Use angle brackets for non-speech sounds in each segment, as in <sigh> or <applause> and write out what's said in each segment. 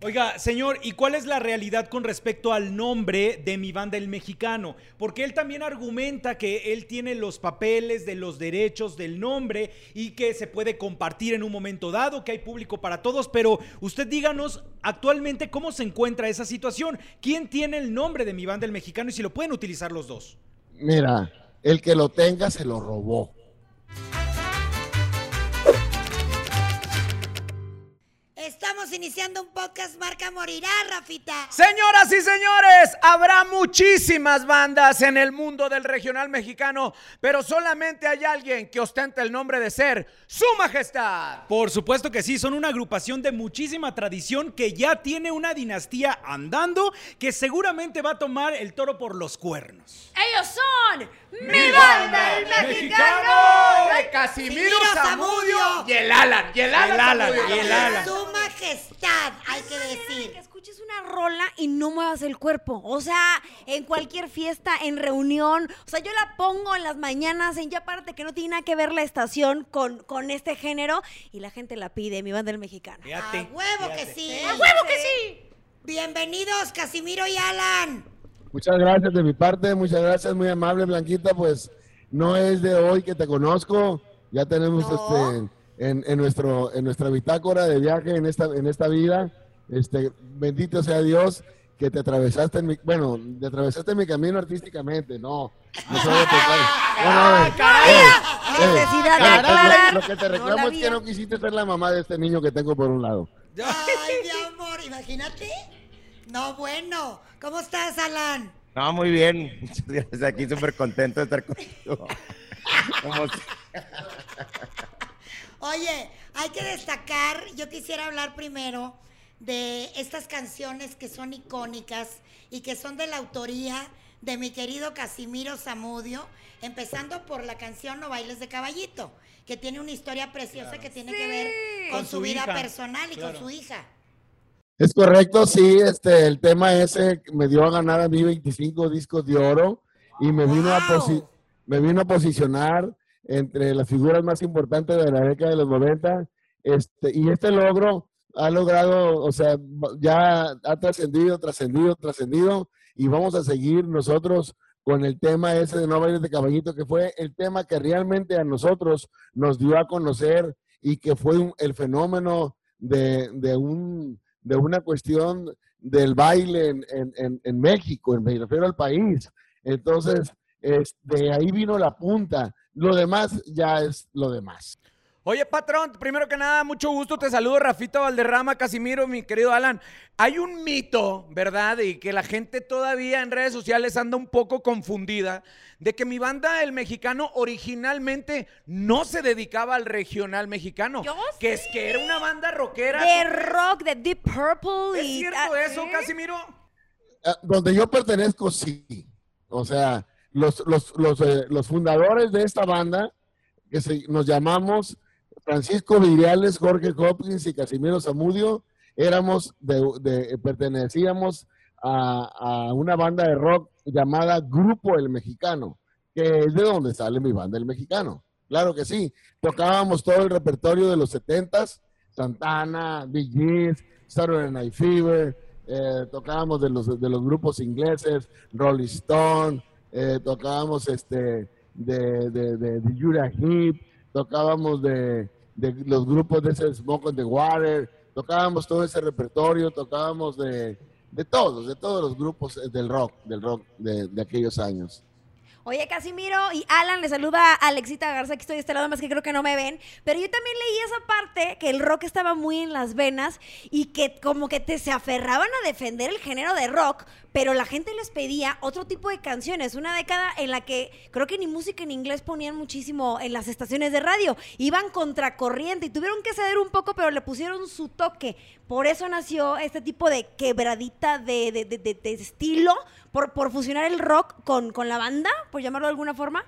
Oiga, señor, ¿y cuál es la realidad con respecto al nombre de mi banda El Mexicano? Porque él también argumenta que él tiene los papeles de los derechos del nombre y que se puede compartir en un momento dado, que hay público para todos, pero usted díganos actualmente cómo se encuentra esa situación. ¿Quién tiene el nombre de mi banda El Mexicano y si lo pueden utilizar los dos? Mira, el que lo tenga se lo robó. Estamos iniciando un podcast marca Morirá, Rafita. Señoras y señores, habrá muchísimas bandas en el mundo del regional mexicano, pero solamente hay alguien que ostenta el nombre de ser Su Majestad. Por supuesto que sí, son una agrupación de muchísima tradición que ya tiene una dinastía andando que seguramente va a tomar el toro por los cuernos. Ellos son mi banda el mexicano de Casimiro Zamudio y el Alan, y el Alan, El Alan, y el Alan. Majestad, hay que decir. Que escuches una rola y no muevas el cuerpo. O sea, en cualquier fiesta, en reunión. O sea, yo la pongo en las mañanas, en ya parte que no tiene nada que ver la estación con, con este género. Y la gente la pide, mi banda el mexicano. Fíjate, A huevo que sí. ¡A huevo que sí! Bienvenidos, Casimiro y Alan. Muchas gracias de mi parte, muchas gracias, muy amable Blanquita, pues no es de hoy que te conozco, ya tenemos No. este en, en nuestro en nuestra bitácora de viaje en esta en esta vida, este bendito sea Dios que te atravesaste en mi, bueno, te atravesaste en mi camino artísticamente, no, no soy de. <laughs> No, no, eh, eh, eh, aclarar. lo, lo que te No reclamo la es que no quisiste ser la mamá de este niño que tengo por un lado. Ay, mi amor, imagínate. No, bueno. ¿Cómo estás, Alan? No, muy bien. Muchas gracias. Aquí súper contento de estar contigo. Como Oye, hay que destacar, yo quisiera hablar primero de estas canciones que son icónicas y que son de la autoría de mi querido Casimiro Zamudio, empezando por la canción No bailes de caballito, que tiene una historia preciosa que tiene que ver con, Con su, su vida hija, personal y claro. con su hija. Es correcto, sí, este, el tema ese me dio a ganar a mí 25 discos de oro y me vino, a, me vino a posicionar entre las figuras más importantes de la década de los 90. Este, y este logro ha logrado, o sea, ya ha trascendido, trascendido, trascendido y vamos a seguir nosotros con el tema ese de No bailes de caballito, que fue el tema que realmente a nosotros nos dio a conocer y que fue un- el fenómeno de, de un, de una cuestión del baile en, en- en- México, en- me refiero al país. Entonces, es- de ahí vino la punta. Lo demás ya es lo demás. Oye, patrón, primero que nada, mucho gusto. Te saludo, Rafita Valderrama, Casimiro, mi querido Alan. Hay un mito, ¿verdad? Y que la gente todavía en redes sociales anda un poco confundida de que mi banda, el mexicano, originalmente no se dedicaba al regional mexicano. Yo Que es que era una banda rockera. De rock, de Deep Purple ¿Es y... cierto eso. Casimiro? Ah, Donde yo pertenezco, sí. O sea, los, los, los, eh, los fundadores de esta banda, que se- nos llamamos Francisco Viriales, Jorge Hopkins y Casimiro Zamudio, éramos de, de- pertenecíamos a, a una banda de rock llamada Grupo El Mexicano, que es de donde sale mi banda El Mexicano. Claro que sí. Tocábamos todo el repertorio de los 70s, Santana, Bee Gees, Saturday Night Fever, eh, tocábamos de los, de los grupos ingleses, Rolling Stone, eh, tocábamos este, de, de, de, Judah Heep, tocábamos de, de los grupos de ese Smoke on the Water, tocábamos todo ese repertorio, tocábamos de, de todos, de todos los grupos eh, del rock, del rock de, de aquellos años. Oye, Casimiro y Alan, le saluda a Alexita Garza, que estoy de este lado, más que creo que no me ven. Pero yo también leí esa parte que el rock estaba muy en las venas y que como que te se aferraban a defender el género de rock, pero la gente les pedía otro tipo de canciones. Una década en la que creo que ni música en inglés ponían muchísimo en las estaciones de radio. Iban contracorriente y tuvieron que ceder un poco, pero le pusieron su toque. Por eso nació este tipo de quebradita de, de- de- de- de estilo, por, por fusionar el rock con, con la banda, por llamarlo de alguna forma.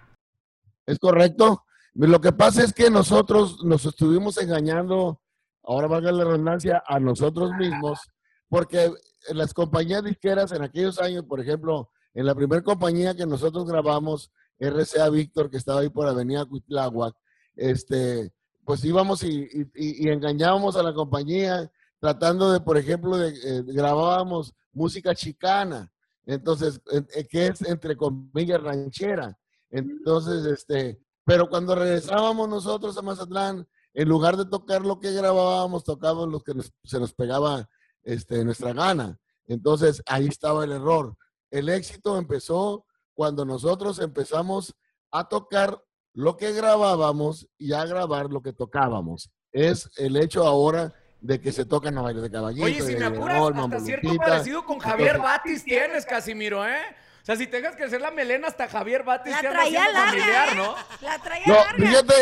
¿Es correcto? Lo que pasa es que nosotros nos estuvimos engañando, ahora valga la redundancia, a nosotros mismos, porque las compañías disqueras en aquellos años, por ejemplo, en la primera compañía que nosotros grabamos, RCA Víctor, que estaba ahí por Avenida Cuitláhuac, este, pues íbamos y, y- engañábamos a la compañía tratando de, por ejemplo, de, eh, grabábamos música chicana, entonces, en- eh, que es entre comillas ranchera. Entonces, este, pero cuando regresábamos nosotros a Mazatlán, en lugar de tocar lo que grabábamos, tocábamos lo que nos- se nos pegaba este, nuestra gana. Entonces, ahí estaba el error. El éxito empezó cuando nosotros empezamos a tocar lo que grabábamos y a grabar lo que tocábamos. Es el hecho ahora de que se tocan a bailes de caballito. Oye, si de me apuras, hasta cierto Lupita. parecido con Javier Entonces, Batis tienes, Casimiro, ¿eh? O sea, si te dejas crecer la melena, hasta Javier Batis La traía larga, familiar, ¿eh? ¿no? La traía No, larga. fíjate,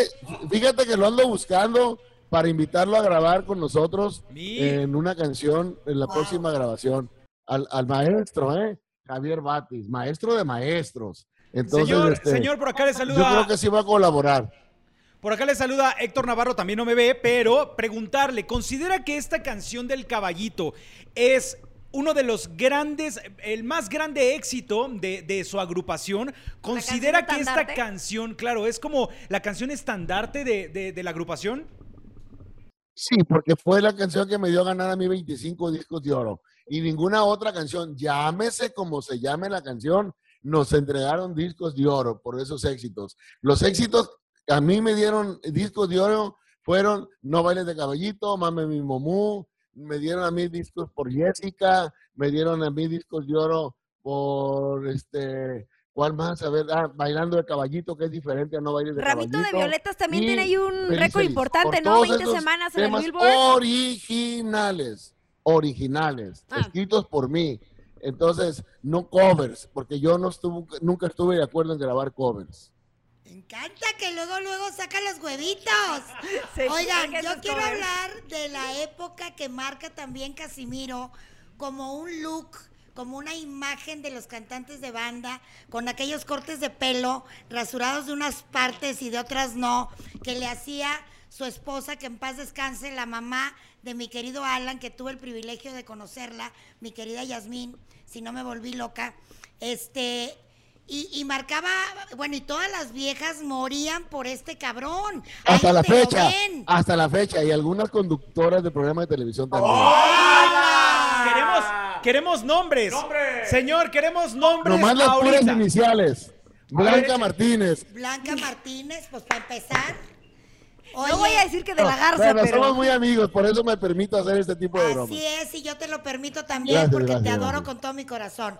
fíjate que lo ando buscando para invitarlo a grabar con nosotros Mi- en una canción en la próxima grabación. Al, al maestro, ¿eh? Javier Batis, maestro de maestros. Entonces, señor, este, señor, por acá le yo saluda. creo que sí va a colaborar. Por acá le saluda Héctor Navarro, también no me ve, pero preguntarle, ¿considera que esta canción del caballito es uno de los grandes, el más grande éxito de, de su agrupación? ¿Considera que esta canción, claro, es como la canción estandarte de, de- de la agrupación? Sí, porque fue la canción que me dio a ganar a mí 25 discos de oro. Y ninguna otra canción, llámese como se llame la canción, nos entregaron discos de oro por esos éxitos. Los éxitos a mí me dieron discos de oro fueron No bailes de caballito, Mame mi momú, me dieron a mí discos por Jessica, me dieron a mí discos de oro por este, ¿cuál más? A ver, ah, Bailando de caballito, que es diferente a No bailes de Ramito caballito. de Violetas también y tiene ahí un récord importante, Por ¿no? todos 20 esos semanas en el Billboard. Originales, originales, Ah. escritos por mí. Entonces, no covers, porque yo no estuve, nunca estuve de acuerdo en grabar covers. Me encanta que luego, luego saca los huevitos. <laughs> Oigan, yo quiero hablar de la época que marca también Casimiro como un look, como una imagen de los cantantes de banda, con aquellos cortes de pelo rasurados de unas partes y de otras no, que le hacía su esposa, que en paz descanse, la mamá de mi querido Alan, que tuve el privilegio de conocerla, mi querida Yasmín, si no me volví loca. Este, y, y marcaba, bueno, y todas las viejas morían por este cabrón. Ahí Hasta la fecha, hasta la fecha, y algunas conductoras de programas de televisión también. Queremos, queremos nombres. Señor, queremos nombres Nomás las puras iniciales. Blanca. Martínez. Blanca Martínez, pues para empezar. Oye, No voy a decir que de la garza, Bueno, pero... somos muy amigos, por eso me permito hacer este tipo de bromas. Así es, y yo te lo permito también Gracias, porque te adoro gracias. con todo mi corazón.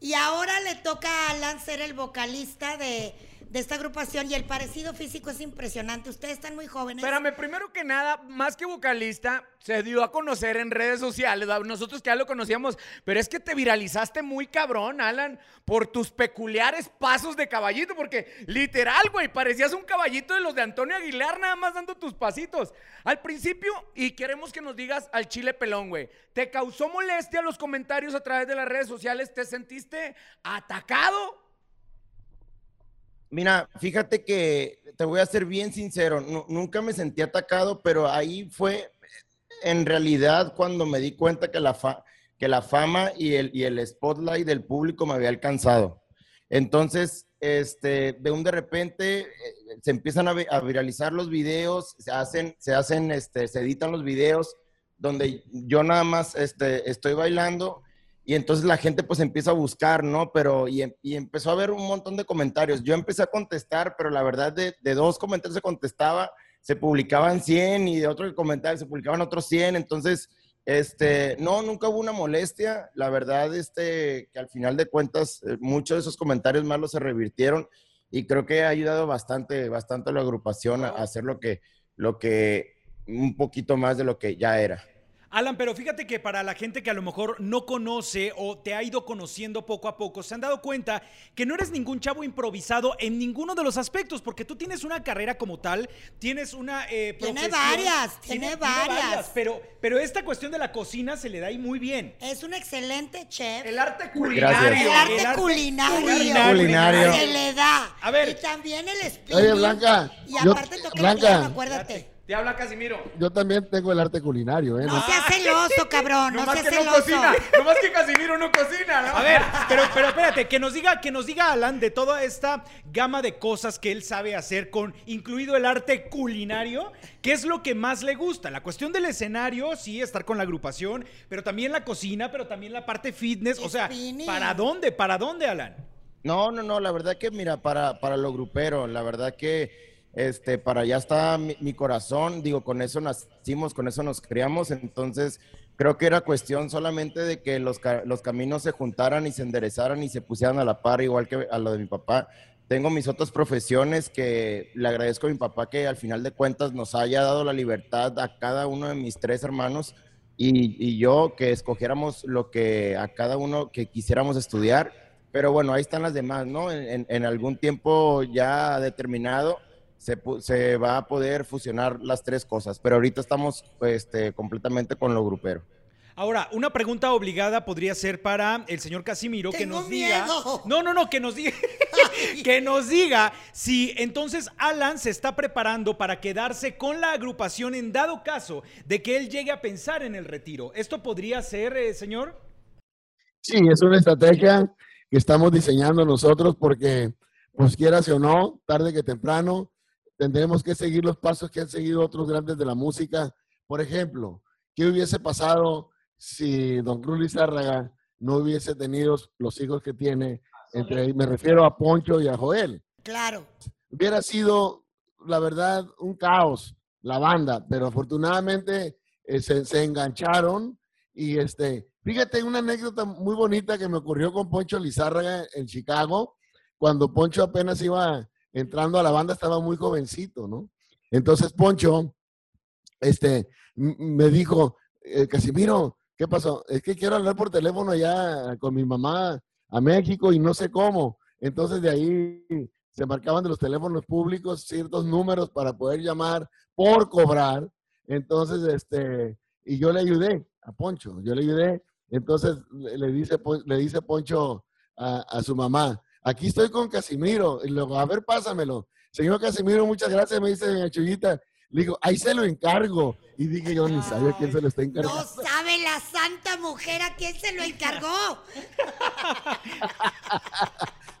Y ahora le toca a Alan ser el vocalista de, de esta agrupación y el parecido físico es impresionante. Ustedes están muy jóvenes. Espérame, primero que nada, más que vocalista, se dio a conocer en redes sociales. Nosotros que ya lo conocíamos, pero es que te viralizaste muy cabrón, Alan, por tus peculiares pasos de caballito, porque literal, güey, parecías un caballito de los de Antonio Aguilar, nada más dando tus pasitos. Al principio, y queremos que nos digas al chile pelón, güey, ¿te causó molestia los comentarios a través de las redes sociales? ¿Te sentiste atacado? Mira, fíjate que te voy a ser bien sincero, nu- nunca me sentí atacado, pero ahí fue en realidad cuando me di cuenta que la, fa- que la fama y el, y el spotlight del público me había alcanzado. Entonces, este, de un de repente eh, se empiezan a, a viralizar los videos, se hacen, se hacen, este, se editan los videos donde yo nada más este, estoy bailando y entonces la gente pues empieza a buscar, ¿no? Pero y, em- y empezó a haber un montón de comentarios. Yo empecé a contestar, pero la verdad de, de dos comentarios se contestaba, se publicaban 100 y de otro comentario se publicaban otros 100. Entonces, este, no, nunca hubo una molestia. La verdad, este, que al final de cuentas, eh, muchos de esos comentarios malos se revirtieron y creo que ha ayudado bastante, bastante a la agrupación a, a hacer lo que, lo que, un poquito más de lo que ya era. Alan, pero fíjate que para la gente que a lo mejor no conoce o te ha ido conociendo poco a poco, se han dado cuenta que no eres ningún chavo improvisado en ninguno de los aspectos, porque tú tienes una carrera como tal, tienes una eh, Tiene varias, tiene varias. pero, pero esta cuestión de la cocina se le da ahí muy bien. Es un excelente chef. El arte culinario. El arte el arte culinario. culinario. Culinario. Se le da. A ver. Y también el espíritu. Oye, Blanca, Y yo- aparte toca el Blanca. piano, acuérdate. Te habla Casimiro. Yo también tengo el arte culinario, ¿eh? No seas celoso, cabrón. No Nomás seas que no celoso. cocina. Nomás que Casimiro no cocina. ¿no? A ver, pero, pero espérate, que nos diga, que nos diga Alan de toda esta gama de cosas que él sabe hacer, con incluido el arte culinario, ¿qué es lo que más le gusta? La cuestión del escenario, sí, estar con la agrupación, pero también la cocina, pero también la parte fitness. O sea. ¿para dónde? ¿Para dónde, Alan? No, no, no, la verdad que mira, para, para lo grupero, la verdad que este, para allá está mi, mi corazón, digo, con eso nacimos, con eso nos criamos, entonces creo que era cuestión solamente de que los, los caminos se juntaran y se enderezaran y se pusieran a la par, igual que a lo de mi papá. Tengo mis otras profesiones que le agradezco a mi papá que al final de cuentas nos haya dado la libertad a cada uno de mis tres hermanos y, y yo que escogiéramos lo que a cada uno que quisiéramos estudiar. Pero bueno, ahí están las demás, ¿no? En- en algún tiempo ya determinado se, va a poder fusionar las tres cosas, pero ahorita estamos este, completamente con lo grupero. Ahora, una pregunta obligada podría ser para el señor Casimiro que nos diga. miedo. No, no, no, que nos diga. <laughs> que nos diga si entonces Alan se está preparando para quedarse con la agrupación en dado caso de que él llegue a pensar en el retiro. ¿Esto podría ser, eh, señor? Sí, es una estrategia que estamos diseñando nosotros porque, pues quieras o no, tarde que temprano, tendremos que seguir los pasos que han seguido otros grandes de la música. Por ejemplo, ¿qué hubiese pasado si don Cruz Lizárraga no hubiese tenido los hijos que tiene? Entre, me refiero a Poncho y a Joel. Claro. Hubiera sido, la verdad, un caos la banda, pero afortunadamente eh, se, se engancharon y este, fíjate una anécdota muy bonita que me ocurrió con Poncho Lizárraga en Chicago, cuando Poncho apenas iba entrando a la banda, estaba muy jovencito, ¿no? Entonces Poncho, este, me dijo, eh, Casimiro, ¿qué pasó? Es que quiero hablar por teléfono ya con mi mamá a México y no sé cómo. Entonces de ahí se marcaban de los teléfonos públicos ciertos números para poder llamar por cobrar. Entonces, este, y yo le ayudé a Poncho, yo le ayudé. Entonces le, dice, le dice Poncho a su mamá, aquí estoy con Casimiro. Y luego, a ver, pásamelo. Señor Casimiro, muchas gracias, me dice doña Chuyita. Le digo, ahí se lo encargo. Y dije, yo ni sabía quién se lo está encargando. No sabe la santa mujer a quién se lo encargó. <laughs>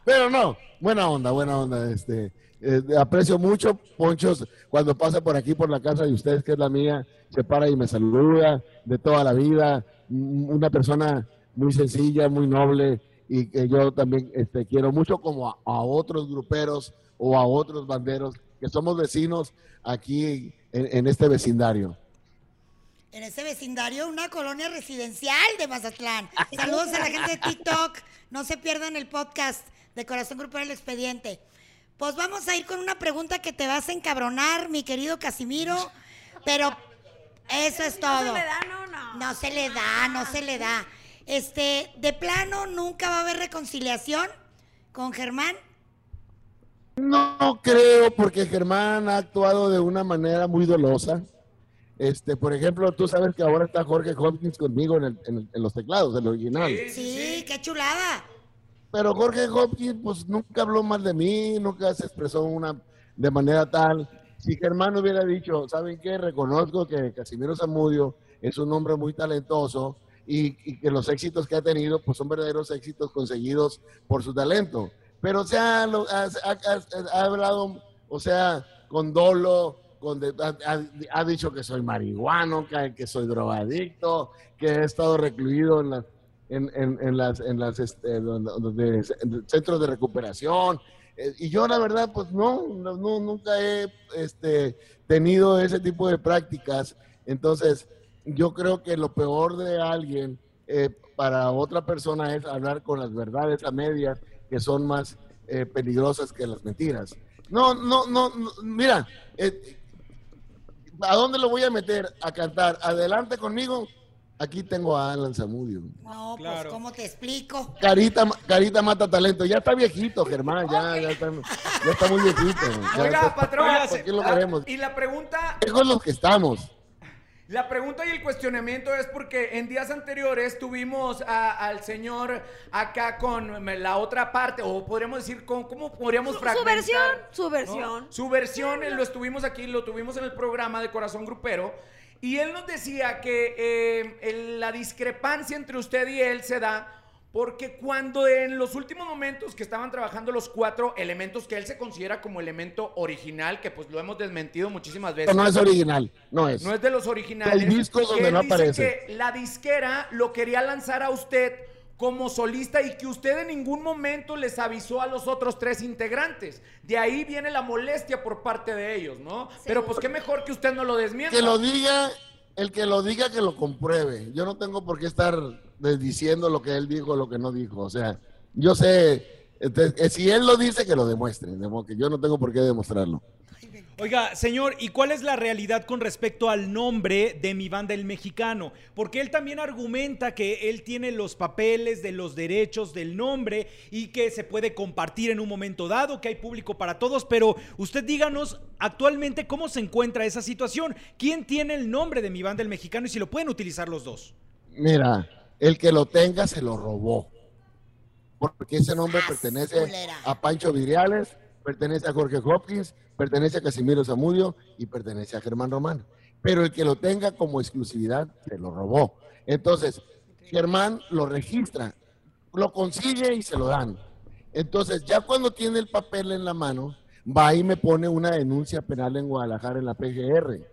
Pero no, buena onda, buena onda. Este, eh, aprecio mucho, Ponchos, cuando pasa por aquí, por la casa de ustedes, que es la mía, se para y me saluda de toda la vida. Una persona muy sencilla, muy noble y que yo también este, quiero mucho como a, a otros gruperos o a otros banderos que somos vecinos aquí en, en este vecindario. En ese vecindario, una colonia residencial de Mazatlán. <laughs> Saludos a la gente de TikTok. No se pierdan el podcast de Corazón Grupero El Expediente. Pues vamos a ir con una pregunta que te vas a encabronar, mi querido Casimiro. Pero eso es todo. No se le da, no, no. No se le da, no se le da. Este, de plano, nunca va a haber reconciliación con Germán. No creo, porque Germán ha actuado de una manera muy dolosa. Este, por ejemplo, tú sabes que ahora está Jorge Hopkins conmigo en, el- en el- en los teclados, el original. Sí, qué chulada. Pero Jorge Hopkins, pues nunca habló mal de mí, nunca se expresó una, de manera tal. Si Germán hubiera dicho, ¿saben qué? Reconozco que Casimiro Zamudio es un hombre muy talentoso y, que los éxitos que ha tenido, pues son verdaderos éxitos conseguidos por su talento. Pero se ha, ha- ha- ha- ha hablado, o sea, con dolo, con de- ha, dicho que soy marihuano, que, que soy drogadicto, que he estado recluido en las en, en, las, en las este, donde- donde- en centros de recuperación. Eh, y yo la verdad, pues no, no, nunca he este, tenido ese tipo de prácticas. Entonces, yo creo que lo peor de alguien eh, para otra persona es hablar con las verdades a medias que son más eh, peligrosas que las mentiras. No, no, no, no, mira, eh, ¿a dónde lo voy a meter a cantar? Adelante conmigo. Aquí tengo a Alan Zamudio. No, Claro. pues, ¿cómo te explico? Carita, carita mata talento. Ya está viejito, Germán. Ya, ya, está, ya está muy viejito. <laughs> Ya Oiga, está- patrón. ¿Por qué lo ah, queremos? Y la pregunta, Viejos los que estamos. La pregunta y el cuestionamiento es porque en días anteriores tuvimos a- al señor acá con la otra parte, o podríamos decir, con, ¿cómo podríamos Su- su fragmentar? versión, su ¿no? versión. Su versión, lo estuvimos aquí, lo tuvimos en el programa de Corazón Grupero, y él nos decía que eh, la discrepancia entre usted y él se da porque cuando en los últimos momentos que estaban trabajando los cuatro elementos que él se considera como elemento original, que pues lo hemos desmentido muchísimas veces. No es original, no es. No es de los originales. Discos que donde él no dice aparece. que la disquera lo quería lanzar a usted como solista y que usted en ningún momento les avisó a los otros tres integrantes. De ahí viene la molestia por parte de ellos, ¿no? Pero pues qué mejor que usted no lo desmienta. Que lo diga, el que lo diga, que lo compruebe. Yo no tengo por qué estar diciendo lo que él dijo o lo que no dijo. O sea, yo sé, este, eh, si él lo dice, que lo demuestre. de modo que yo no tengo por qué demostrarlo. Oiga, señor, ¿y cuál es la realidad con respecto al nombre de mi banda El Mexicano? Porque él también argumenta que él tiene los papeles de los derechos del nombre y que se puede compartir en un momento dado, que hay público para todos, pero usted díganos actualmente cómo se encuentra esa situación. ¿Quién tiene el nombre de mi banda El Mexicano y si lo pueden utilizar los dos? Mira, el que lo tenga se lo robó. Porque ese nombre pertenece a Pancho Vidriales, pertenece a Jorge Hopkins, pertenece a Casimiro Zamudio y pertenece a Germán Román. Pero el que lo tenga como exclusividad se lo robó. Entonces, Germán lo registra, lo consigue y se lo dan. Entonces, ya cuando tiene el papel en la mano, va y me pone una denuncia penal en Guadalajara en la PGR.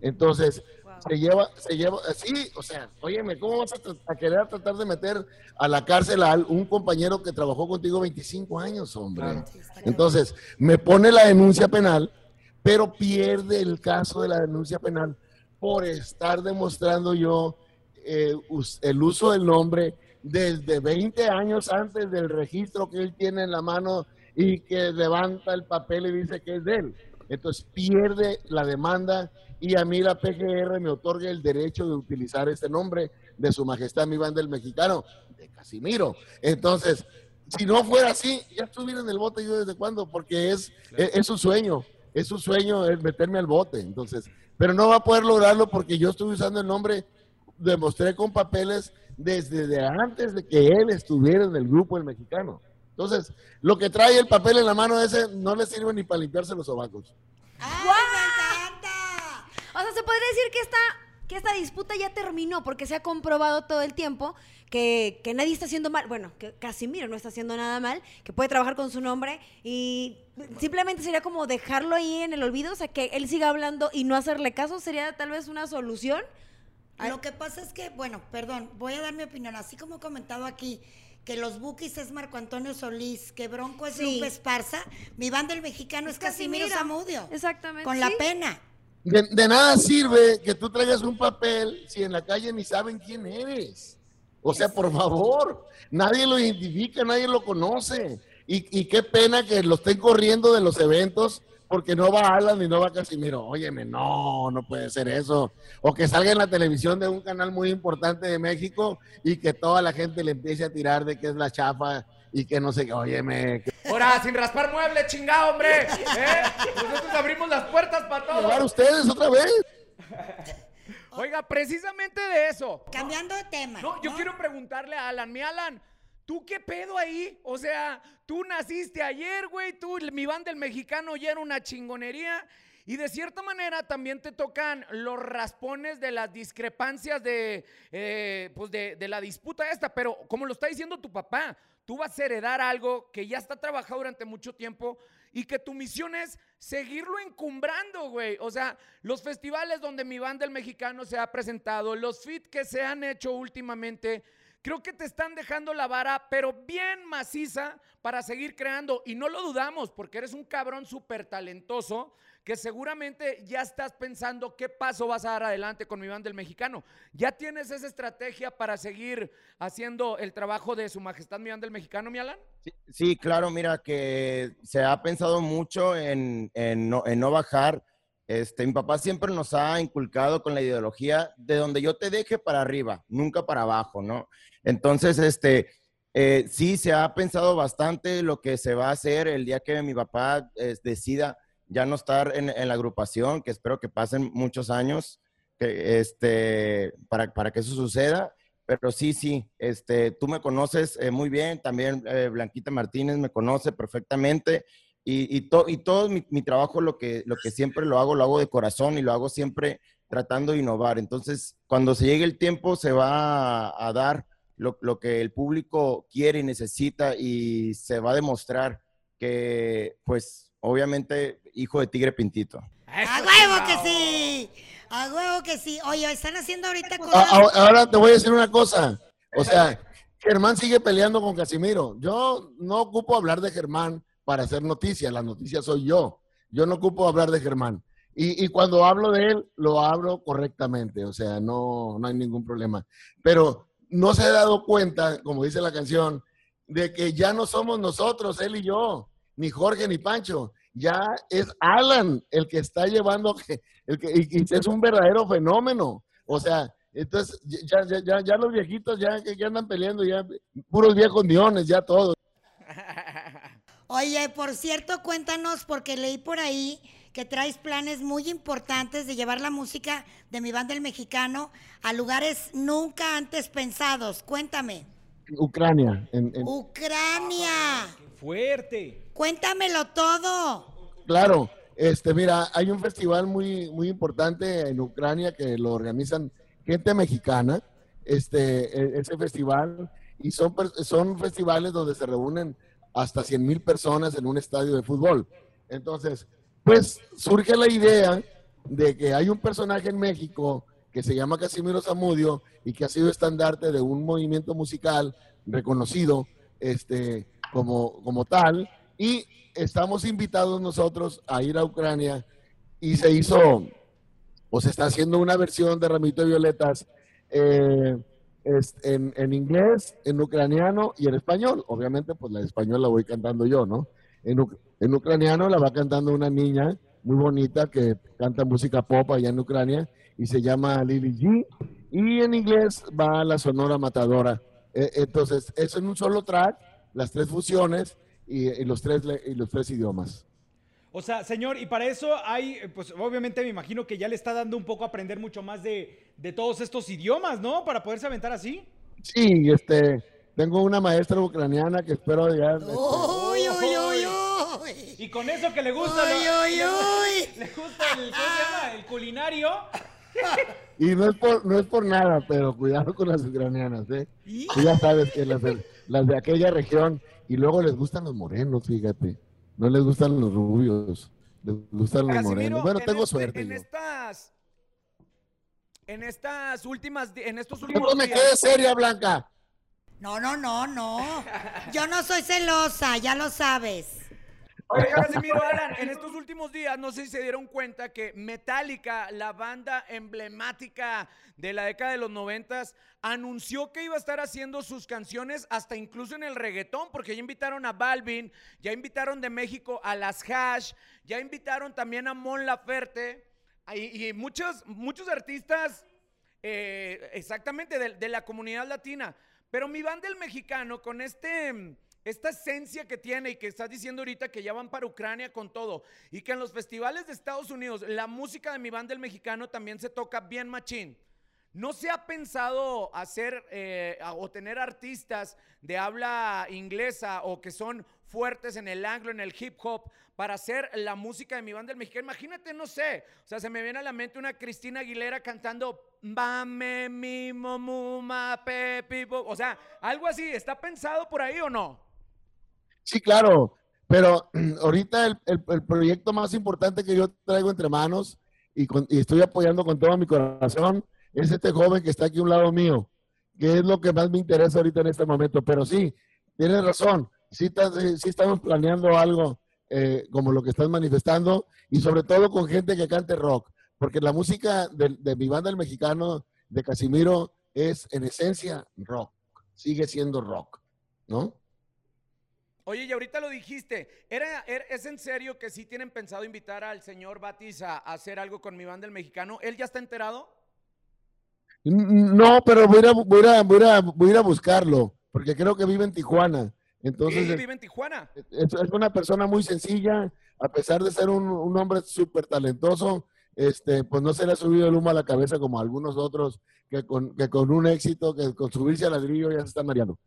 Entonces, se lleva, se lleva, sí, o sea, óyeme, ¿cómo vas a, querer tratar de meter a la cárcel a un compañero que trabajó contigo 25 años, hombre? Entonces, me pone la denuncia penal, pero pierde el caso de la denuncia penal por estar demostrando yo eh, el uso del nombre desde 20 años antes del registro que él tiene en la mano y que levanta el papel y dice que es de él. Entonces pierde la demanda y a mí la PGR me otorga el derecho de utilizar este nombre de Su Majestad mi banda el mexicano, de Casimiro. Entonces, si no fuera así, ya estuviera en el bote yo desde cuándo, porque es, es, es su sueño, es su sueño el meterme al bote. Entonces, pero no va a poder lograrlo porque yo estuve usando el nombre, demostré con papeles desde de antes de que él estuviera en el grupo el mexicano. Entonces, lo que trae el papel en la mano ese no le sirve ni para limpiarse los sobacos. ¡Ay, me encanta! O sea, se podría decir que esta, que esta disputa ya terminó porque se ha comprobado todo el tiempo que, que nadie está haciendo mal. Bueno, que Casimiro no está haciendo nada mal, que puede trabajar con su nombre y simplemente sería como dejarlo ahí en el olvido, o sea, que él siga hablando y no hacerle caso sería tal vez una solución. Lo que pasa es que, bueno, perdón, voy a dar mi opinión. Así como he comentado aquí que los Bukis es Marco Antonio Solís, que Bronco es Sí. Lupe Esparza, mi banda el mexicano es, Casimiro, Zamudio. Exactamente. Con la pena. De, de nada sirve que tú traigas un papel si en la calle ni saben quién eres. O sea, por favor, nadie lo identifica, nadie lo conoce. Y, y qué pena que lo estén corriendo de los eventos porque no va Alan ni no va Casimiro. Óyeme, no, no puede ser eso. O que salga en la televisión de un canal muy importante de México y que toda la gente le empiece a tirar de que es la chafa y que no sé qué. Óyeme, que Ahora, sin raspar mueble, chingado, hombre. ¿Eh? Nosotros abrimos las puertas para llevar todos. ustedes otra vez. Oiga, precisamente de eso. Cambiando de tema. No, yo quiero preguntarle a Alan, mi Alan, ¿tú qué pedo ahí? O sea, tú naciste ayer, güey, tú, mi banda el mexicano ya era una chingonería. Y de cierta manera también te tocan los raspones de las discrepancias de, eh, pues de, de la disputa esta, pero como lo está diciendo tu papá, tú vas a heredar algo que ya está trabajado durante mucho tiempo y que tu misión es seguirlo encumbrando, güey. O sea, los festivales donde mi banda el mexicano se ha presentado, los fit que se han hecho últimamente, creo que te están dejando la vara, pero bien maciza para seguir creando. Y no lo dudamos, porque eres un cabrón súper talentoso que seguramente ya estás pensando qué paso vas a dar adelante con mi banda el mexicano. ¿Ya tienes esa estrategia para seguir haciendo el trabajo de su majestad mi banda el mexicano, mi Alan? Sí, claro, mira que se ha pensado mucho en no bajar. Este, mi papá siempre nos ha inculcado con la ideología de donde yo te deje para arriba, nunca para abajo, ¿no? Entonces, este, eh, sí, se ha pensado bastante lo que se va a hacer el día que mi papá eh, decida ya no estar en, la agrupación, que espero que pasen muchos años. que, este, para, para que eso suceda. Pero sí, sí, este, tú me conoces eh, muy bien, también eh, Blanquita Martínez me conoce perfectamente y, y, to- y todo mi, mi trabajo lo que, lo que siempre lo hago, lo hago de corazón y lo hago siempre tratando de innovar. Entonces, cuando se llegue el tiempo, se va a, a dar lo, lo que el público quiere y necesita y se va a demostrar que, pues, obviamente, hijo de Tigre Pintito. ¡A huevo que sí! ¡A huevo que sí! Oye, están haciendo ahorita cosas... a- ahora te voy a decir una cosa. O sea, Germán sigue peleando con Casimiro. Yo no ocupo hablar de Germán para hacer noticias. La noticia soy yo. Yo no ocupo hablar de Germán. Y, y cuando hablo de él, lo hablo correctamente. O sea, no, no hay ningún problema. Pero no se ha dado cuenta, como dice la canción, de que ya no somos nosotros, él y yo, ni Jorge ni Pancho. Ya es Alan el que está llevando, el que, y, es un verdadero fenómeno. O sea, entonces ya, ya, los viejitos ya ya andan peleando, ya puros viejos neones, ya todos. <laughs> Oye, por cierto, cuéntanos, porque leí por ahí que traes planes muy importantes de llevar la música de mi banda El Mexicano a lugares nunca antes pensados. Cuéntame. Ucrania. En, en- Ucrania. Fuerte. Cuéntamelo todo. claro, este, mira, hay un festival muy, muy importante en Ucrania que lo organizan gente mexicana, este, e- ese festival, y son, per- son festivales donde se reúnen hasta 100 mil personas en un estadio de fútbol. Entonces, pues surge la idea de que hay un personaje en México que se llama Casimiro Zamudio y que ha sido estandarte de un movimiento musical reconocido este, como, como tal. Y estamos invitados nosotros a ir a Ucrania y se hizo, o se está haciendo una versión de Ramito de Violetas eh, es- en, en inglés, en ucraniano y en español. Obviamente, pues la español la voy cantando yo, ¿no? En, en ucraniano la va cantando una niña muy bonita que canta música pop allá en Ucrania y se llama Lily G. Y en inglés va la Sonora Matadora. Eh, entonces, es en un solo track, las tres fusiones y, y los, tres, y los tres idiomas. O sea, señor, y para eso hay, pues obviamente me imagino que ya le está dando un poco a aprender mucho más de, de todos estos idiomas, ¿no? Para poderse aventar así. Sí, este, tengo una maestra ucraniana que espero ya... este, Uy, uy, uy, uy. Y con eso que le gusta, Uy, lo- uy, le, uy. <laughs> le gusta el, ¿cómo se llama? El culinario. Y no es por, no es por nada, pero cuidado con las ucranianas, ¿eh? Tú ya sabes que las de, las de aquella región, y luego les gustan los morenos, fíjate. No les gustan los rubios, les gustan los Casimiro, morenos. Bueno, en tengo este- suerte En yo. estas. En estas últimas. En estos No últimos me días. quedes seria, Blanca. No, no, no, no. Yo no soy celosa, ya lo sabes. Oiga, Casimiro Alan, en estos últimos días, no sé si se dieron cuenta que Metallica, la banda emblemática de la década de los noventas, anunció que iba a estar haciendo sus canciones hasta incluso en el reggaetón, porque ya invitaron a Balvin, ya invitaron de México a las Hash, ya invitaron también a Mon Laferte y, y muchos, muchos artistas eh, exactamente de, de la comunidad latina. Pero mi banda el mexicano, con este, esta esencia que tiene y que estás diciendo ahorita que ya van para Ucrania con todo, y que en los festivales de Estados Unidos la música de mi banda el mexicano también se toca bien machín. ¿No se ha pensado hacer eh, o tener artistas de habla inglesa o que son fuertes en el anglo, en el hip hop, para hacer la música de mi banda el mexicano? Imagínate, no sé, o sea, se me viene a la mente una Cristina Aguilera cantando Bame mi momuma pepi, bo-". o sea, algo así, ¿está pensado por ahí o no? Sí, claro, pero <clears throat> ahorita el, el- el proyecto más importante que yo traigo entre manos y, con- y estoy apoyando con todo mi corazón es este joven que está aquí a un lado mío, que es lo que más me interesa ahorita en este momento. Pero sí, tienes razón, sí, está- sí- estamos planeando algo eh, como lo que estás manifestando y sobre todo con gente que cante rock, porque la música de, de mi banda el mexicano, de Casimiro, es en esencia rock, sigue siendo rock, ¿no? Oye, y ahorita lo dijiste, ¿era, era- ¿es en serio que sí tienen pensado invitar al señor Batis a, a hacer algo con mi banda el mexicano? ¿Él ya está enterado? No, pero voy a, voy, a, voy, a, voy a buscarlo, porque creo que vive en Tijuana. Entonces, Sí, vive en Tijuana. es- es una persona muy sencilla, a pesar de ser un, un hombre súper talentoso, este, pues no se le ha subido el humo a la cabeza como a algunos otros que con, que con un éxito, que con subirse al ladrillo ya se están mareando.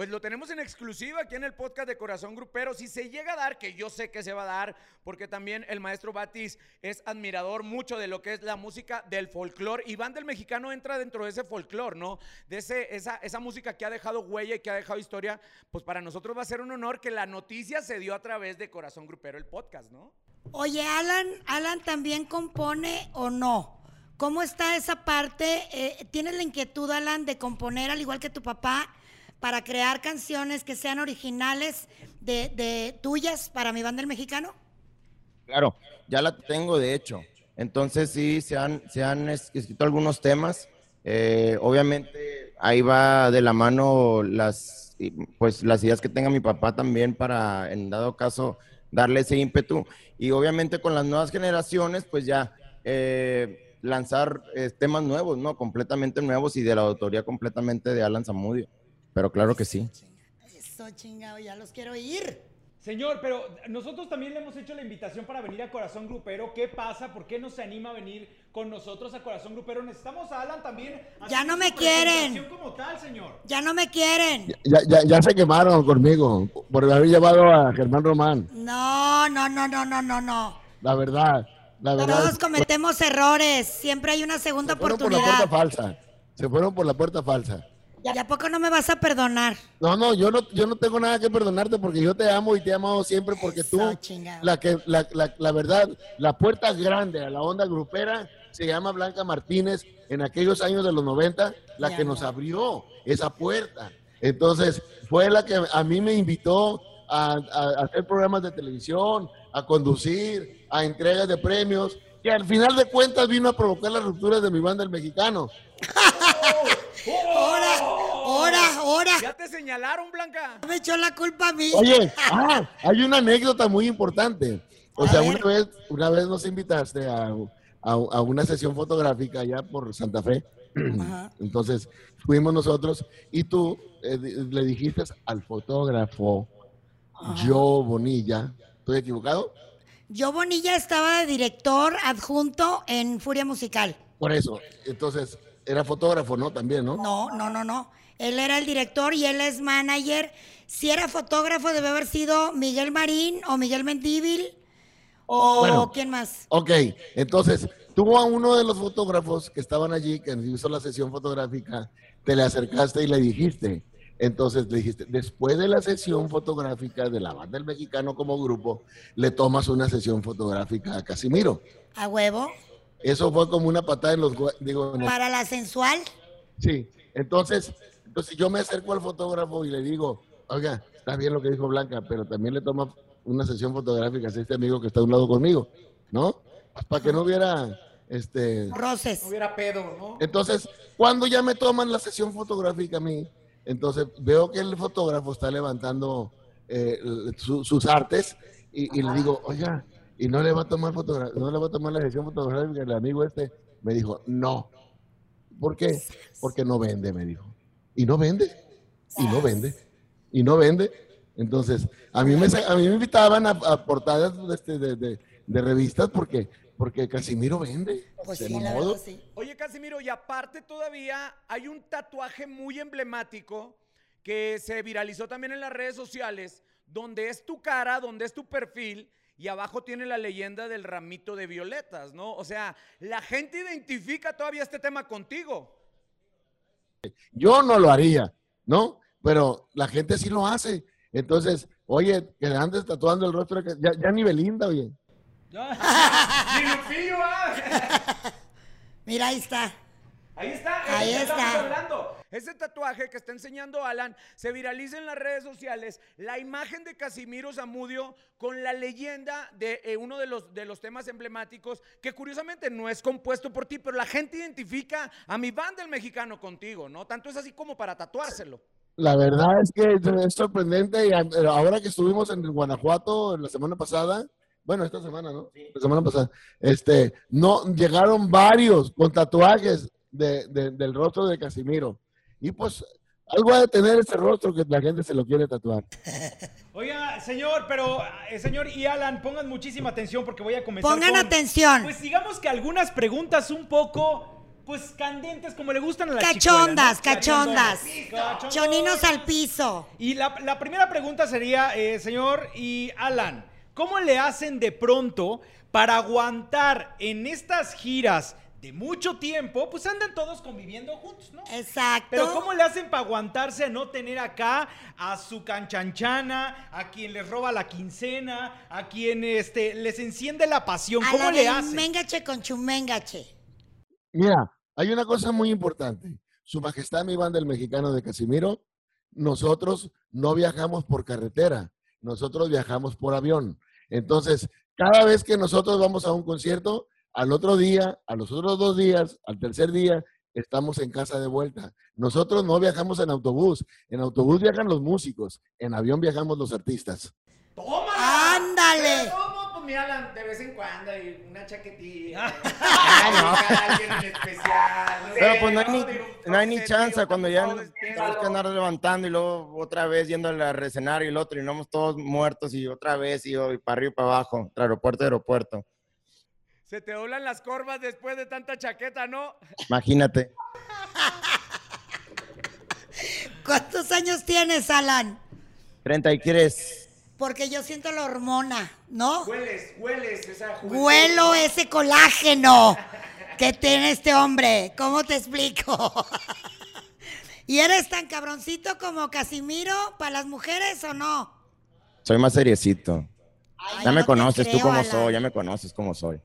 Pues lo tenemos en exclusiva aquí en el podcast de Corazón Grupero. Si se llega a dar, que yo sé que se va a dar, porque también el maestro Batis es admirador mucho de lo que es la música del folclore. Iván del Mexicano entra dentro de ese folclore, ¿no? De ese, esa, esa música que ha dejado huella y que ha dejado historia. Pues para nosotros va a ser un honor que la noticia se dio a través de Corazón Grupero, el podcast, ¿no? Oye, Alan, Alan también compone o no. ¿Cómo está esa parte? Eh, ¿Tienes la inquietud, Alan, de componer al igual que tu papá? Para crear canciones que sean originales de, de tuyas para mi banda el mexicano? Claro, ya la tengo de hecho. Entonces sí, se han, se han escrito algunos temas. Eh, obviamente ahí va de la mano las, pues, las ideas que tenga mi papá también para, en dado caso, darle ese ímpetu. Y obviamente con las nuevas generaciones, pues ya eh, lanzar eh, temas nuevos, ¿no? Completamente nuevos y de la autoría completamente de Alan Zamudio. Pero claro que sí. Eso, chingado, ya los quiero ir. Señor, pero nosotros también le hemos hecho la invitación para venir a Corazón Grupero. ¿Qué pasa? ¿Por qué no se anima a venir con nosotros a Corazón Grupero? Necesitamos a Alan también. Ya no me quieren. Como tal, señor. Ya no me quieren. Ya, ya, ya se quemaron conmigo por haber llevado a Germán Román. No, no, no, no, no, no, no. La verdad, la verdad. Todos cometemos errores. Siempre hay una segunda se fueron oportunidad. por la puerta falsa. Se fueron por la puerta falsa. ¿Y a poco no me vas a perdonar? No, no, yo no, yo no tengo nada que perdonarte porque yo te amo y te he amado siempre porque tú, la que, la, la, la, verdad, la puerta grande a la onda grupera se llama Blanca Martínez en aquellos años de los 90, la que nos abrió esa puerta. Entonces, fue la que a mí me invitó a, a hacer programas de televisión, a conducir, a entregas de premios, y al final de cuentas vino a provocar las rupturas de mi banda el mexicano. <laughs> ¡Hora! ¡Hora! ¡Hora! Ya te señalaron, Blanca. Me echó la culpa a mí. Oye, ah, hay una anécdota muy importante. O sea, una vez, una vez nos invitaste a, a, una sesión fotográfica allá por Santa Fe. <clears throat> Entonces fuimos nosotros y tú eh, le dijiste al fotógrafo Joe Bonilla, ¿estoy equivocado? Joe Bonilla estaba de director adjunto en Furia Musical. Por eso, entonces era fotógrafo, ¿no? También, ¿no? No, no, no, no. Él era el director y él es manager. Si era fotógrafo, debe haber sido Miguel Marín o Miguel Mendívil o quién más. Ok, entonces tuvo a uno de los fotógrafos que estaban allí, que hizo la sesión fotográfica, te le acercaste y le dijiste. Entonces le dijiste, después de la sesión fotográfica de la banda del mexicano como grupo, le tomas una sesión fotográfica a Casimiro. ¿A huevo? Eso fue como una patada en los... Digo, ¿Para la sensual? Sí, entonces, entonces yo me acerco al fotógrafo y le digo, oiga, está bien lo que dijo Blanca, pero también le toma una sesión fotográfica a este amigo que está a un lado conmigo, ¿no? Para que no hubiera este roces. No hubiera pedo, ¿no? Entonces, cuando ya me toman la sesión fotográfica a mí, entonces veo que el fotógrafo está levantando eh, sus artes y, y le digo, oiga, y no le va a tomar fotografía, no le va a tomar la sesión fotográfica. El amigo este me dijo, no. ¿Por qué? Porque no vende, me dijo. Y no vende. Y no vende. Y no vende. Entonces, a mí me, a mí me invitaban a, portadas este, de, de, de, revistas porque, porque Casimiro vende. Pues sí, la verdad, sí. Oye, Casimiro, y aparte todavía hay un tatuaje muy emblemático que se viralizó también en las redes sociales, donde es tu cara, donde es tu perfil y abajo tiene la leyenda del ramito de violetas, ¿no? O sea, la gente identifica todavía este tema contigo. Yo no lo haría, ¿no? Pero la gente sí lo hace. Entonces, oye, que andes tatuando el rostro, ya, ya ni Belinda, oye. <laughs> ni Lupillo, ¿ah? Mira, ahí está. Ahí está, ahí está. Hablando. Ese tatuaje que está enseñando Alan se viraliza en las redes sociales. La imagen de Casimiro Zamudio con la leyenda de eh, uno de los, de los temas emblemáticos que curiosamente no es compuesto por ti, pero la gente identifica a mi banda el mexicano contigo, ¿no? Tanto es así como para tatuárselo. La verdad es que es sorprendente. Y ahora que estuvimos en Guanajuato la semana pasada, bueno, esta semana, ¿no? La semana pasada, este, no, llegaron varios con tatuajes de, del rostro de Casimiro. Y pues algo ha de tener ese rostro que la gente se lo quiere tatuar. <laughs> Oiga, señor, pero eh, señor y Alan, pongan muchísima atención porque voy a comenzar Pongan con, atención. Pues digamos que algunas preguntas un poco pues candentes como le gustan a las Cachondas, chicuelas, cachondas. ¿no? Cachondas. Choninos al piso. Y la, la primera pregunta sería, eh, señor y Alan, ¿cómo le hacen de pronto para aguantar en estas giras de mucho tiempo? Pues andan todos conviviendo juntos, ¿no? Exacto. Pero ¿cómo le hacen para aguantarse a no tener acá a su canchanchana, a quien les roba la quincena, a quien este, les enciende la pasión? A ¿Cómo la le hacen? Mengache con chumengache. Mira, hay una cosa muy importante. Su Majestad mi banda el mexicano de Casimiro, nosotros no viajamos por carretera, nosotros viajamos por avión. Entonces, cada vez que nosotros vamos a un concierto, al otro día, a los otros dos días, al tercer día, estamos en casa de vuelta. Nosotros no viajamos en autobús, en autobús viajan los músicos, en avión viajamos los artistas. ¡Tómala! ¡Ándale! Pues Alan, de vez en cuando y una chaquetilla. Ah, no. Alguien en especial. no Pero sé, pues no hay ni, no hay ni chance cuando ya tienes que andar levantando y luego otra vez yendo al escenario y el otro y no todos muertos y otra vez y, y para arriba y para abajo, entre aeropuerto y aeropuerto. Se te doblan las corvas después de tanta chaqueta, ¿no? Imagínate. ¿Cuántos años tienes, Alan? 33. Porque yo siento la hormona, ¿no? Hueles, hueles esa juventud. Huelo ese colágeno que tiene este hombre. ¿Cómo te explico? ¿Y eres tan cabroncito como Casimiro para las mujeres o no? Soy más seriecito. Ay, Ya me no conoces, tú como Alan. soy, ya me conoces como soy.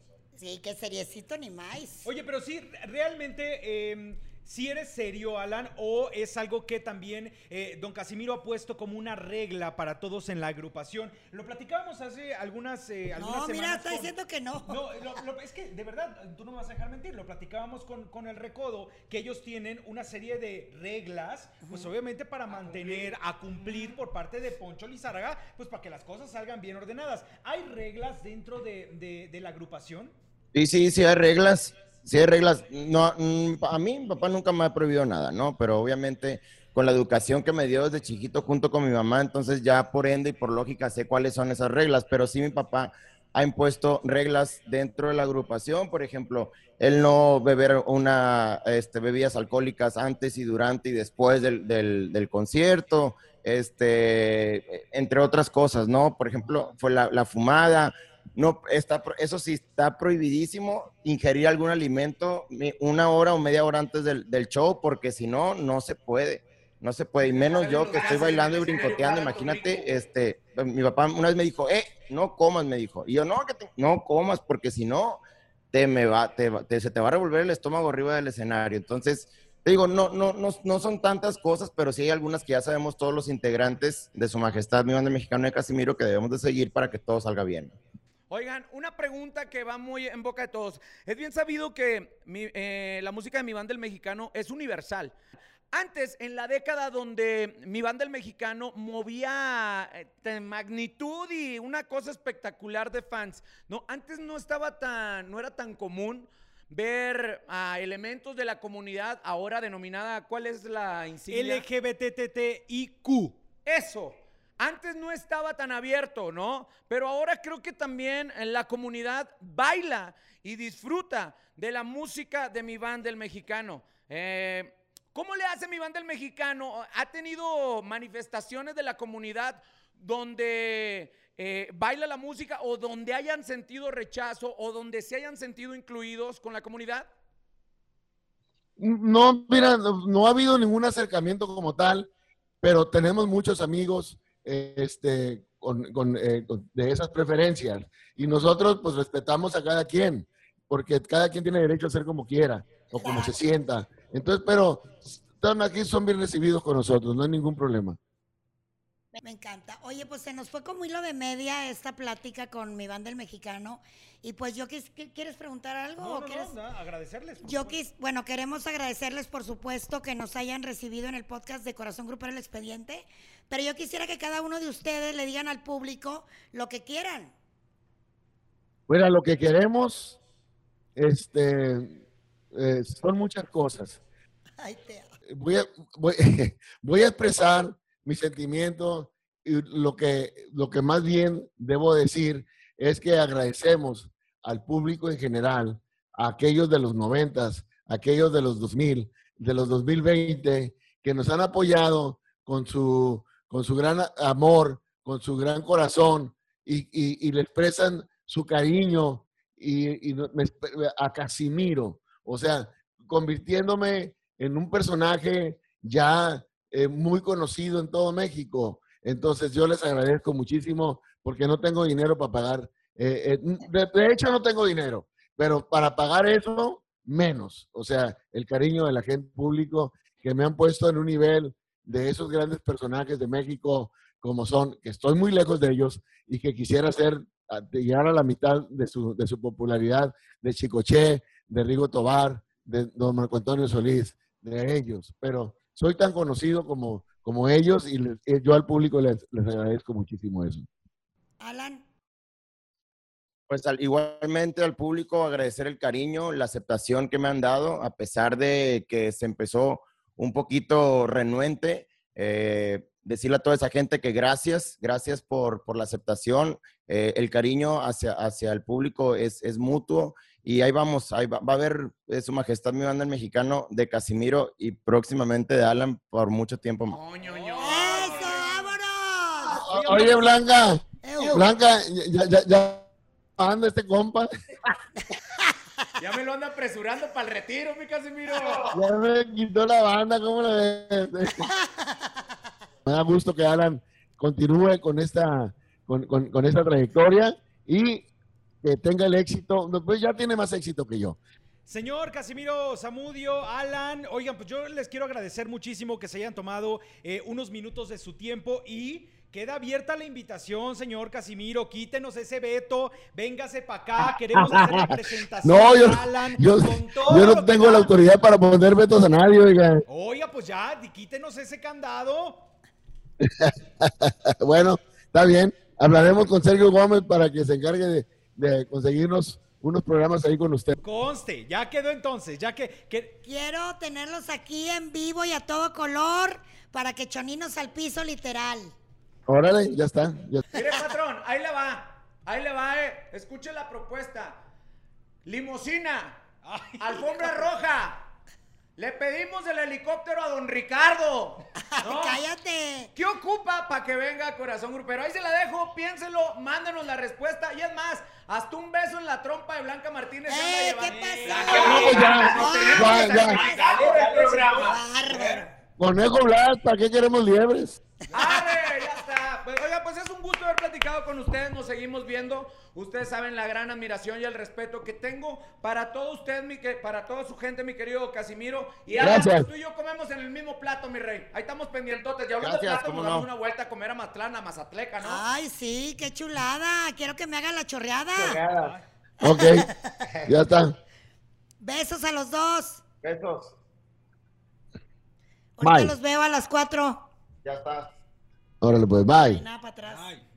Sí, que seriecito ni más. Oye, pero sí, realmente, eh, si eres serio, Alan, o es algo que también eh, don Casimiro ha puesto como una regla para todos en la agrupación. Lo platicábamos hace algunas, eh, algunas No, semanas. mira, está con- diciendo que no. No, lo- lo- es que de verdad, tú no me vas a dejar mentir, lo platicábamos con, con el Recodo, que ellos tienen una serie de reglas, pues obviamente para mantener, a cumplir por parte de Poncho Lizárraga, pues para que las cosas salgan bien ordenadas. ¿Hay reglas dentro de, de- de la agrupación? Sí, sí, sí hay reglas. Sí hay reglas. No, mm, a mí mi papá nunca me ha prohibido nada, ¿no? Pero obviamente con la educación que me dio desde chiquito junto con mi mamá, entonces ya por ende y por lógica sé cuáles son esas reglas, pero sí mi papá ha impuesto reglas dentro de la agrupación, por ejemplo, el no beber una, este, bebidas alcohólicas antes y durante y después del, del- concierto, este, entre otras cosas, ¿no? Por ejemplo, fue la fumada, no, está, eso sí, está prohibidísimo ingerir algún alimento una hora o media hora antes del, del show, porque si no, no se puede. No se puede, y menos yo que estoy bailando y brincoteando, imagínate, este, mi papá una vez me dijo, eh, no comas, me dijo, y yo, no, que te- no comas, porque si no, te me va, te, va- te- se te va a revolver el estómago arriba del escenario, entonces, te digo, no, no, no, no son tantas cosas, pero sí hay algunas que ya sabemos todos los integrantes de su majestad, mi banda mexicano de Casimiro, que debemos de seguir para que todo salga bien. Oigan, una pregunta que va muy en boca de todos. Es bien sabido que mi- eh, la música de mi banda el mexicano es universal. Antes, en la década donde mi banda el mexicano movía eh, de magnitud y una cosa espectacular de fans, ¿no? Antes no estaba tan, no era tan común ver a elementos de la comunidad ahora denominada, ¿cuál es la insignia? LGBTTIQ. Eso. Antes no estaba tan abierto, ¿no? Pero ahora creo que también en la comunidad baila y disfruta de la música de mi banda el mexicano. Eh, ¿Cómo le hace mi banda el mexicano? ¿Ha tenido manifestaciones de la comunidad donde eh, baila la música o donde hayan sentido rechazo o donde se hayan sentido incluidos con la comunidad? No, mira, no, ha habido ningún acercamiento como tal, pero tenemos muchos amigos eh, este, con, con, eh, con- de esas preferencias y nosotros pues respetamos a cada quien, porque cada quien tiene derecho a ser como quiera o como se sienta. Entonces, pero están aquí, son bien recibidos con nosotros, no hay ningún problema. Me encanta. Oye, pues se nos fue como hilo de media esta plática con mi banda el mexicano. Y pues yo quis- ¿qué- ¿quieres preguntar algo? No, o no, quieres- no, no, agradecerles. Yo quis, bueno, queremos agradecerles, por supuesto, que nos hayan recibido en el podcast de Corazón Grupal El Expediente, pero yo quisiera que cada uno de ustedes le digan al público lo que quieran. Mira, lo que queremos este, eh, son muchas cosas. Ay, te voy a, voy, <laughs> voy a expresar mi sentimiento y lo que, lo que más bien debo decir es que agradecemos al público en general, a aquellos de los noventas, aquellos de los 2000, de los 2020, que nos han apoyado con su, con su gran amor, con su gran corazón y, y, y le expresan su cariño y, y esp- a Casimiro, o sea, convirtiéndome en un personaje ya eh, muy conocido en todo México. Entonces yo les agradezco muchísimo porque no tengo dinero para pagar. eh, eh, de, de hecho no tengo dinero, pero para pagar eso, menos. O sea, el cariño de la gente público que me han puesto en un nivel de esos grandes personajes de México como son, que estoy muy lejos de ellos y que quisiera ser, llegar a la mitad de su, de su popularidad, de Chicoche, de Rigo Tobar, de don Marco Antonio Solís, de ellos. Pero soy tan conocido como, como ellos y les- eh, yo al público les, les agradezco muchísimo eso. Alan. Pues al- igualmente al público agradecer el cariño, la aceptación que me han dado, a pesar de que se empezó un poquito renuente. eh, decirle a toda esa gente que gracias, gracias por, por la aceptación. eh, el cariño hacia, hacia el público es, es mutuo y ahí vamos, ahí va, va a haber eh, Su Majestad mi banda el mexicano de Casimiro y próximamente de Alan por mucho tiempo más. Oye, Blanca. Blanca, ya, ya, ya anda este compa. <laughs> Ya me lo anda apresurando para el retiro, mi Casimiro. Ya me quitó la banda, ¿cómo la ves? Me da gusto que Alan continúe con esta, con, con- con esta trayectoria y que tenga el éxito. Pues ya tiene más éxito que yo. Señor Casimiro Zamudio, Alan, oigan, pues yo les quiero agradecer muchísimo que se hayan tomado eh, unos minutos de su tiempo y queda abierta la invitación, señor Casimiro, quítenos ese veto, véngase para acá, <laughs> queremos hacer la presentación No, yo- Alan Yo, con todo yo no tengo la autoridad para poner vetos a nadie, oiga. Oiga, pues ya, quítenos ese candado. <laughs> Bueno, está bien. Hablaremos con Sergio Gómez para que se encargue de, de conseguirnos unos programas ahí con usted. Conste, ya quedó entonces, ya que, que Quiero tenerlos aquí en vivo y a todo color para que choninos al piso literal. Órale, ya está. ya- Mire, patrón, ahí le va. Ahí le va, eh. Escuche la propuesta. Limosina. Alfombra roja. Le pedimos el helicóptero a don Ricardo. ¿no? Cállate. ¿Qué ocupa para que venga Corazón Grupero? Ahí se la dejo, piénselo, mándenos la respuesta. Y es más, hasta un beso en la trompa de Blanca Martínez. ¡Eh, qué pasó! No, pues ya. Conejo Blas, ¿para qué queremos liebres? ¡Arre! Ya está. Pues, oiga, pues es un gusto con ustedes. Nos seguimos viendo. Ustedes saben la gran admiración y el respeto que tengo para todos ustedes, mi que, para toda su gente, mi querido Casimiro. Y Gracias. pues, tú y yo comemos en el mismo plato, mi rey. Ahí estamos pendientotes. Y hablando de plato, cómo nos damos no. una vuelta a comer a Matlán, a Mazatleca, ¿no? Ay, sí, qué chulada. Quiero que me haga la chorreada. Ok, <laughs> ya está. Besos a los dos. Besos. Ahorita Bye. los veo a las cuatro. Ya está. Órale, pues, bye. Nada para atrás. Ay.